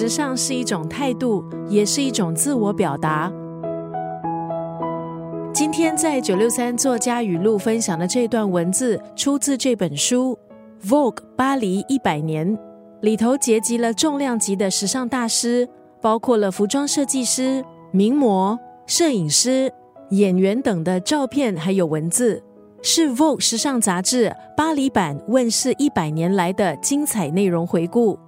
时尚是一种态度，也是一种自我表达。今天在九六三作家语录分享的这段文字，出自这本书《Vogue 巴黎一百年》，里头结集了重量级的时尚大师，包括了服装设计师、名模、摄影师、演员等的照片，还有文字，是 Vogue 时尚杂志巴黎版问世一百年来的精彩内容回顾。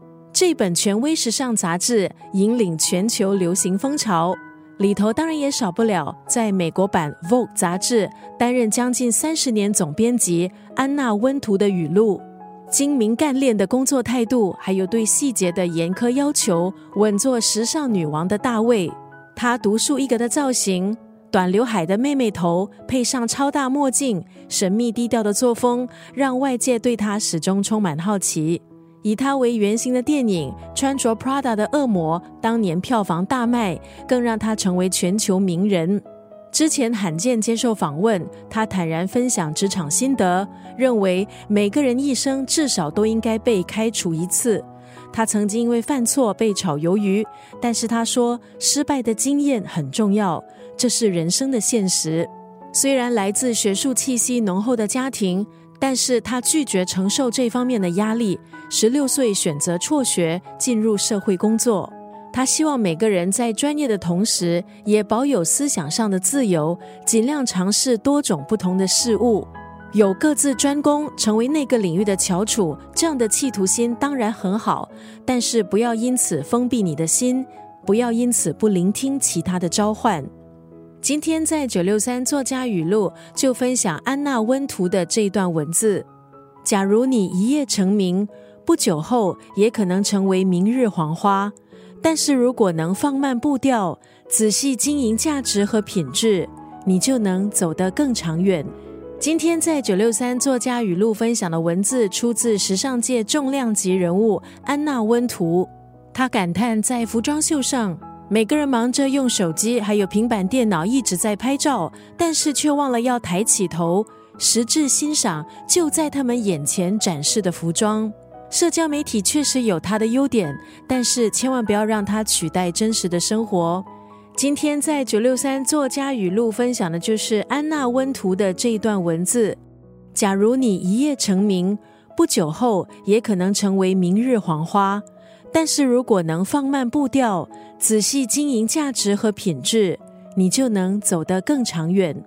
这本权威时尚杂志引领全球流行风潮。里头当然也少不了在美国版《Vogue》杂志担任将近三十年总编辑安娜温图的语录，精明干练的工作态度，还有对细节的严苛要求，稳坐时尚女王的大位。她独树一格的造型，短刘海的妹妹头，配上超大墨镜，神秘低调的作风，让外界对她始终充满好奇。以他为原型的电影《穿着 Prada 的恶魔》当年票房大卖，更让他成为全球名人。之前罕见接受访问，他坦然分享职场心得，认为每个人一生至少都应该被开除一次。他曾经因为犯错被炒鱿鱼，但是他说失败的经验很重要，这是人生的现实。虽然来自学术气息浓厚的家庭。但是他拒绝承受这方面的压力，十六岁选择辍学进入社会工作。他希望每个人在专业的同时，也保有思想上的自由，尽量尝试多种不同的事物，有各自专攻，成为那个领域的翘楚。这样的企图心当然很好，但是不要因此封闭你的心，不要因此不聆听其他的召唤。今天在九六三作家语录就分享安娜温图的这段文字：假如你一夜成名，不久后也可能成为明日黄花。但是如果能放慢步调，仔细经营价值和品质，你就能走得更长远。今天在九六三作家语录分享的文字出自时尚界重量级人物安娜温图，她感叹在服装秀上。每个人忙着用手机，还有平板电脑一直在拍照，但是却忘了要抬起头，实质欣赏就在他们眼前展示的服装。社交媒体确实有它的优点，但是千万不要让它取代真实的生活。今天在九六三作家语录分享的就是安娜温图的这一段文字：假如你一夜成名，不久后也可能成为明日黄花。但是如果能放慢步调，仔细经营价值和品质，你就能走得更长远。